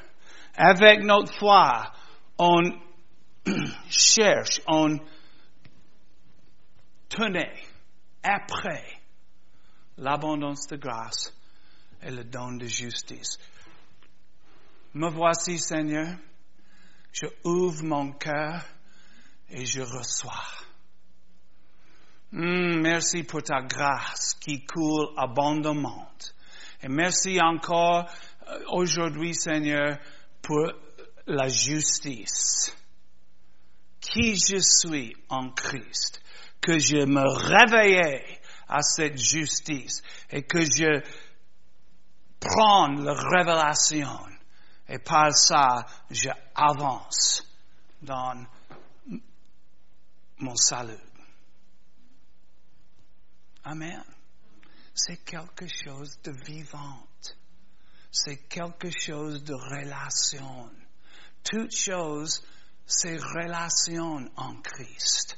avec notre foi, on cherche, on tenait après l'abondance de grâce et le don de justice. Me voici, Seigneur. Je ouvre mon cœur et je reçois. Hmm, merci pour ta grâce qui coule abondamment. Et merci encore euh, aujourd'hui, Seigneur, pour la justice. Qui je suis en Christ, que je me réveillais à cette justice et que je prends la révélation et par ça, je avance dans mon salut. Amen. C'est quelque chose de vivant. C'est quelque chose de relation. Toute chose, c'est relation en Christ.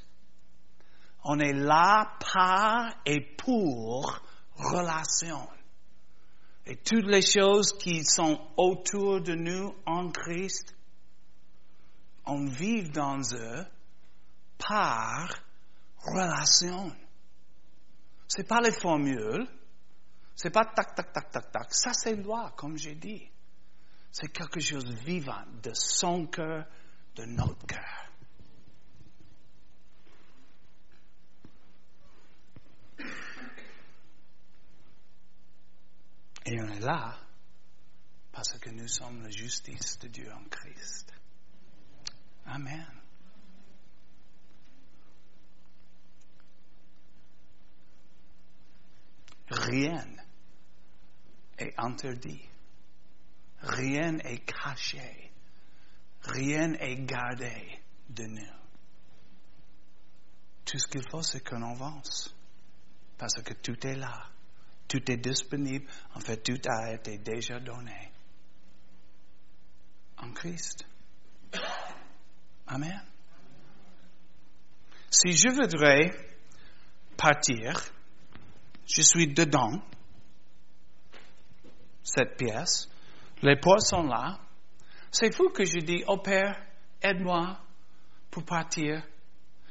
On est là par et pour relation. Et toutes les choses qui sont autour de nous en Christ, on vit dans eux par relation. C'est pas les formules. C'est pas tac, tac, tac, tac, tac. Ça, c'est loi, comme j'ai dit. C'est quelque chose de vivant de son cœur, de notre cœur. Et on est là parce que nous sommes la justice de Dieu en Christ. Amen. Rien est interdit. Rien est caché. Rien est gardé de nous. Tout ce qu'il faut, c'est qu'on avance. Parce que tout est là. Tout est disponible. En fait, tout a été déjà donné. En Christ. Amen. Si je voudrais partir, je suis dedans, cette pièce, les portes sont là. C'est fou que je dis, oh Père, aide-moi pour partir.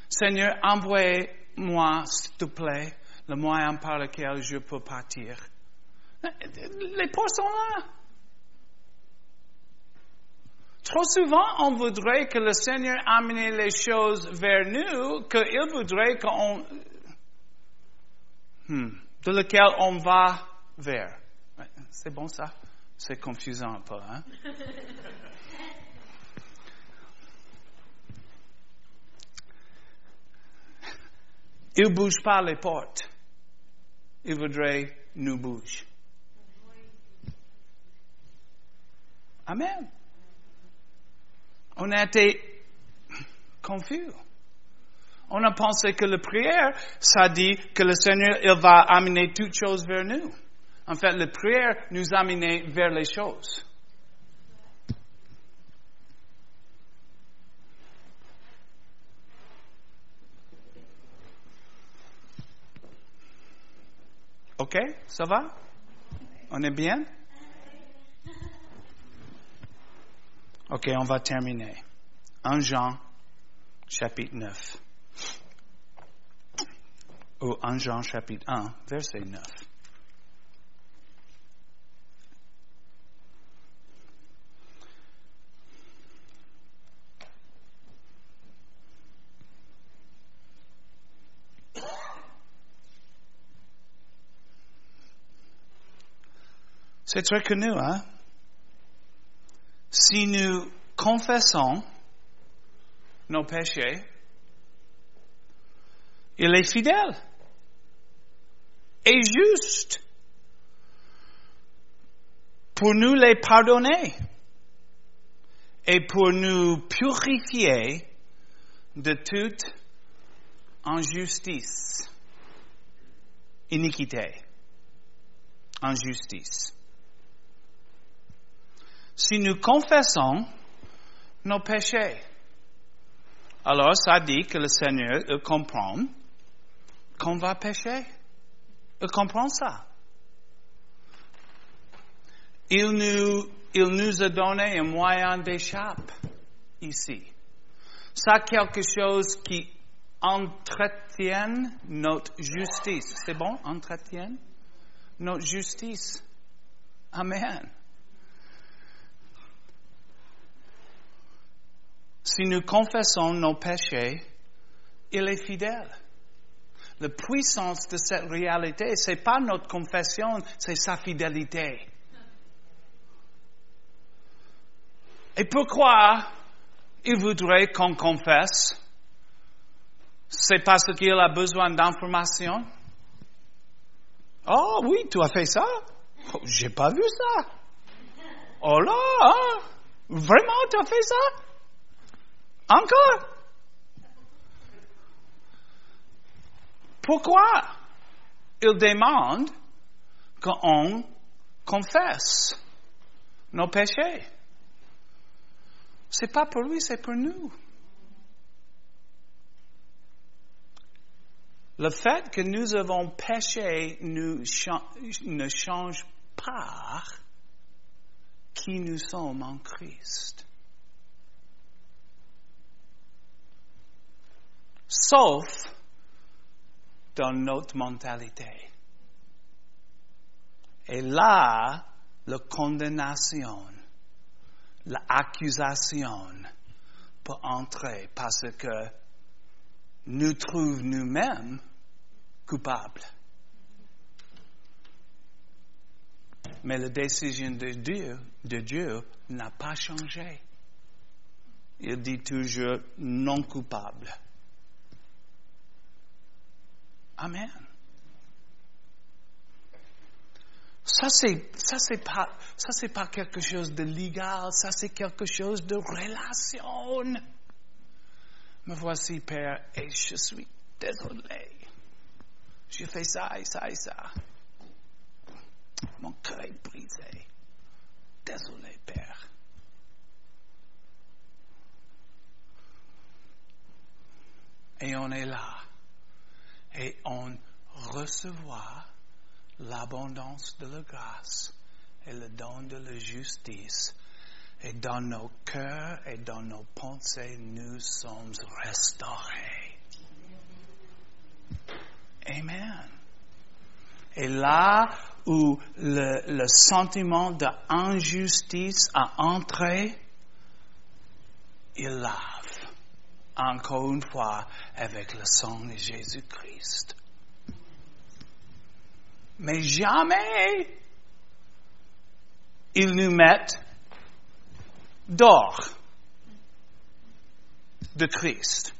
Seigneur, envoie-moi, s'il te plaît, le moyen par lequel je peux partir. Les portes sont là. Trop souvent, on voudrait que le Seigneur amène les choses vers nous, qu'il voudrait qu'on Hmm. de lequel on va vers. C'est bon ça? C'est confusant un peu, hein? Il ne bouge pas les portes. Il voudrait nous bouger. Amen. On a été confus. On a pensé que la prière, ça dit que le Seigneur, il va amener toutes choses vers nous. En fait, la prière nous amène vers les choses. OK? Ça va? On est bien? OK, on va terminer. 1 Jean, chapitre 9. Ou 1 Jean, chapitre 1, verset 9. C'est très connu, hein? Si nous confessons nos péchés, il est fidèle et juste pour nous les pardonner et pour nous purifier de toute injustice, iniquité, injustice. Si nous confessons nos péchés, alors ça dit que le Seigneur comprend qu'on va pécher. Il comprend ça. Il nous, il nous a donné un moyen d'échappe ici. Ça quelque chose qui entretienne notre justice. C'est bon? Entretienne notre justice. Amen. Si nous confessons nos péchés, il est fidèle. La puissance de cette réalité, c'est pas notre confession, c'est sa fidélité. Et pourquoi il voudrait qu'on confesse? C'est parce qu'il a besoin d'informations? Oh oui, tu as fait ça? Oh, J'ai pas vu ça. Oh là, hein? vraiment, tu as fait ça? Encore? Pourquoi il demande qu'on confesse nos péchés? C'est pas pour lui, c'est pour nous. Le fait que nous avons péché ne change pas qui nous sommes en Christ. Sauf dans notre mentalité. Et là, la condamnation, l'accusation peut entrer parce que nous trouvons nous-mêmes coupables. Mais la décision de Dieu, de Dieu n'a pas changé. Il dit toujours non coupable. Amen. Ça c'est pas pas quelque chose de légal, ça c'est quelque chose de relation. Me voici Père et je suis désolé. J'ai fait ça et ça et ça. Mon cœur est brisé. Désolé Père. Et on est là et on recevra l'abondance de la grâce et le don de la justice. Et dans nos cœurs et dans nos pensées, nous sommes restaurés. Amen. Et là où le, le sentiment d'injustice a entré, il lave encore une fois avec le sang de Jésus-Christ. Mais jamais ils nous mettent d'or de Christ.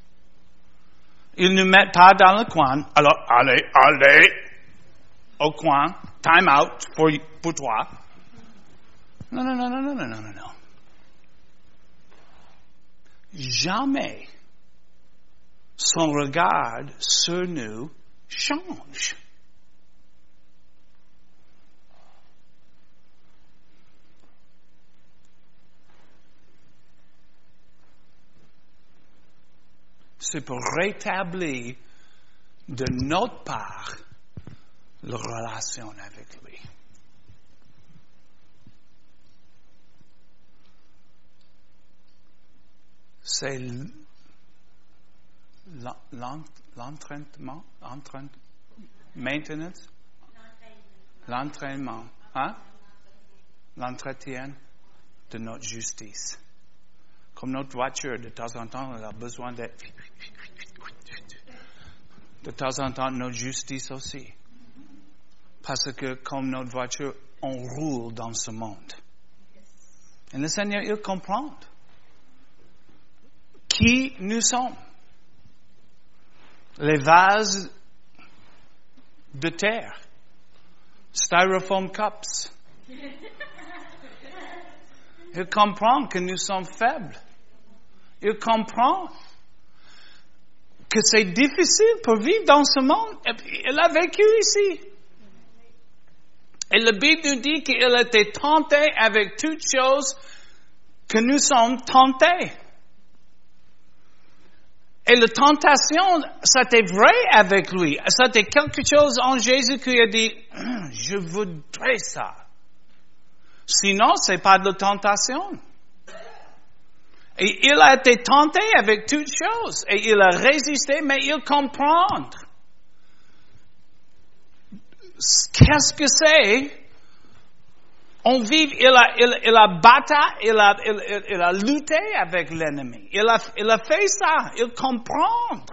Ils ne nous mettent pas dans le coin. Alors, allez, allez au coin. Time out pour, pour toi. Non, non, non, non, non, non, non, non. Jamais son regard sur nous change. C'est pour rétablir de notre part la relation avec lui. C'est l'entraînement, maintenance, l'entraînement, hein? l'entretien de notre justice. Comme notre voiture, de temps en temps, elle a besoin. De temps en temps, notre justice aussi. Parce que comme notre voiture, on roule dans ce monde. Et le Seigneur, il comprend qui nous sommes. Les vases de terre, styrofoam cups. Il comprend que nous sommes faibles. Il comprend que c'est difficile pour vivre dans ce monde. Il a vécu ici. Et la Bible nous dit qu'il a été tenté avec toutes choses que nous sommes tentés. Et la tentation, c'était vrai avec lui. C'était quelque chose en Jésus qui a dit, je voudrais ça. Sinon, c'est pas de la tentation. Et il a été tenté avec toutes choses. Et il a résisté, mais il comprend. Qu'est-ce que c'est? On vit, il a, il, il a battu, il a, il, il a lutté avec l'ennemi. Il a, il a fait ça, il comprend.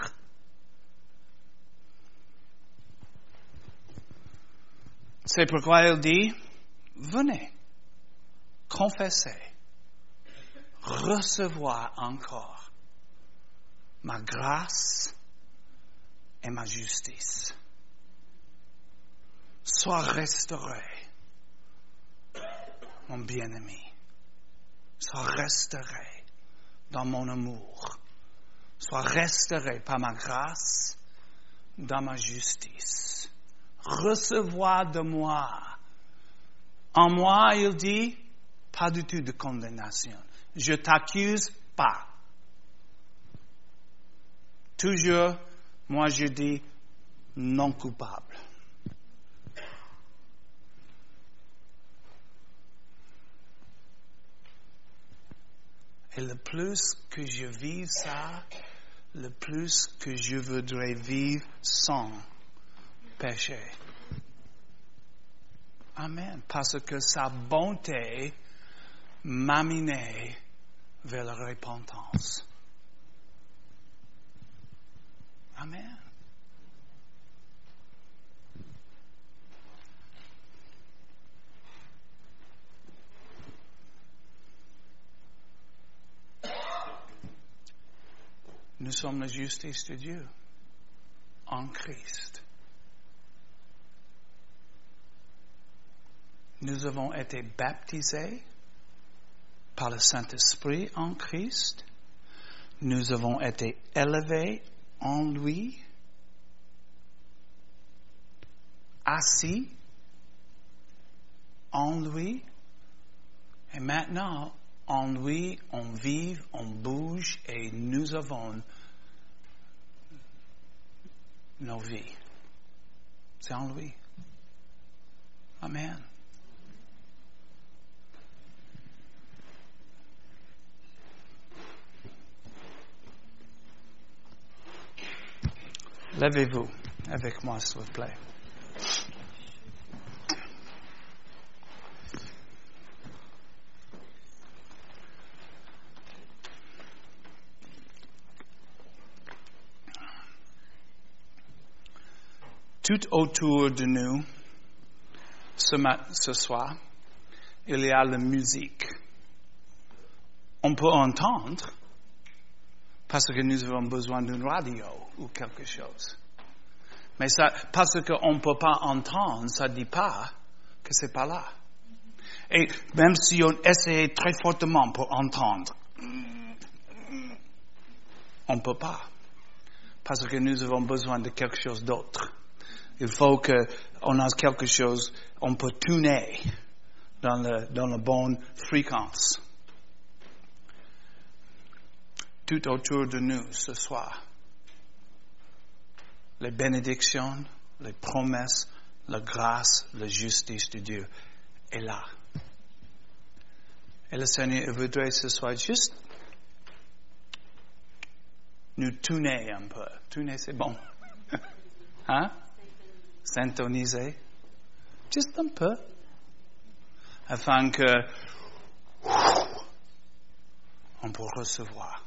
C'est pourquoi il dit, venez, confessez, recevoir encore ma grâce et ma justice. Sois restauré mon bien-aimé. Sois restauré dans mon amour. Sois restauré par ma grâce, dans ma justice. Recevoir de moi. En moi, il dit, pas du tout de condamnation. Je t'accuse pas. Toujours, moi je dis non coupable. Et le plus que je vive ça, le plus que je voudrais vivre sans péché. Amen. Parce que sa bonté m'a mené vers la repentance. Amen. Nous sommes la justice de Dieu en Christ. Nous avons été baptisés par le Saint-Esprit en Christ. Nous avons été élevés en lui, assis en lui. Et maintenant, en lui, on vit, on bouge et nous avons nos vies. C'est en lui. Amen. Levez-vous avec moi, s'il vous plaît. Tout autour de nous, ce, soir, il y a la musique. On peut entendre parce que nous avons besoin d'une radio ou quelque chose. Mais parce qu'on ne peut pas entendre, ça ne dit pas que c'est pas là. Et même si on essaie très fortement pour entendre, on ne peut pas. Parce que nous avons besoin de quelque chose d'autre. Il faut qu'on ait quelque chose, on peut tourner dans, le, dans la bonne fréquence. Tout autour de nous ce soir. Les bénédictions, les promesses, la grâce, la justice de Dieu est là. Et le Seigneur voudrait ce soit juste nous tourner un peu. Tourner, c'est bon. hein? Syntoniser. Juste un peu. Afin que on peut recevoir.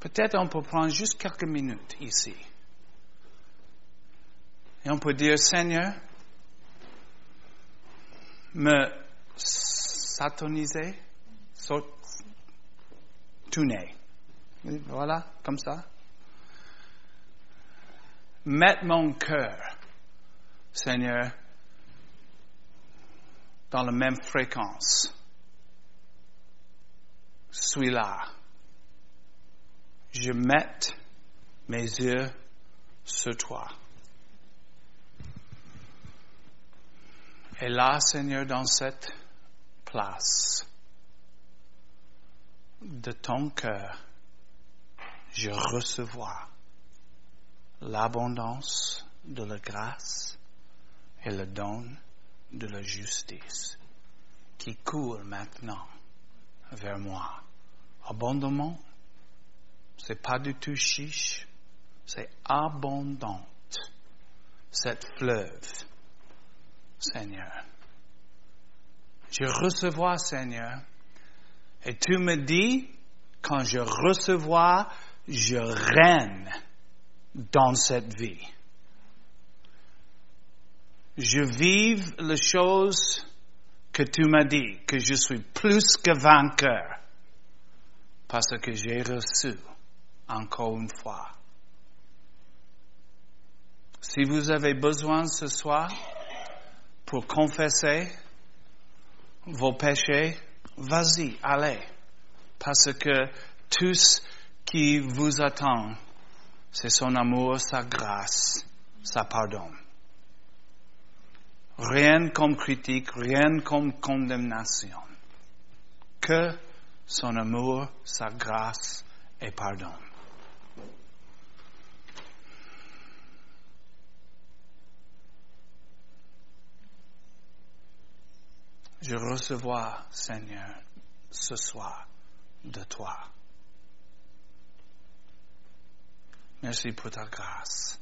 Peut-être on peut prendre juste quelques minutes ici. Et on peut dire, Seigneur, me satoniser, tourner. Voilà, comme ça. Mettre mon cœur, Seigneur, dans la même fréquence. Suis là. Je mets mes yeux sur toi. Et là, Seigneur, dans cette place de ton cœur, je recevrai l'abondance de la grâce et le don de la justice qui coule maintenant vers moi. Abondamment, c'est pas du tout chiche, c'est abondante, cette fleuve, Seigneur. Je recevrai, Seigneur, et tu me dis, quand je recevrai, je règne dans cette vie. Je vive les choses que tu m'as dit, que je suis plus que vainqueur, parce que j'ai reçu encore une fois. Si vous avez besoin ce soir pour confesser vos péchés, vas-y, allez, parce que tout ce qui vous attend, c'est son amour, sa grâce, sa pardon. Rien comme critique, rien comme condamnation. Que son amour, sa grâce et pardon. Je recevrai, Seigneur, ce soir de toi. Merci pour ta grâce.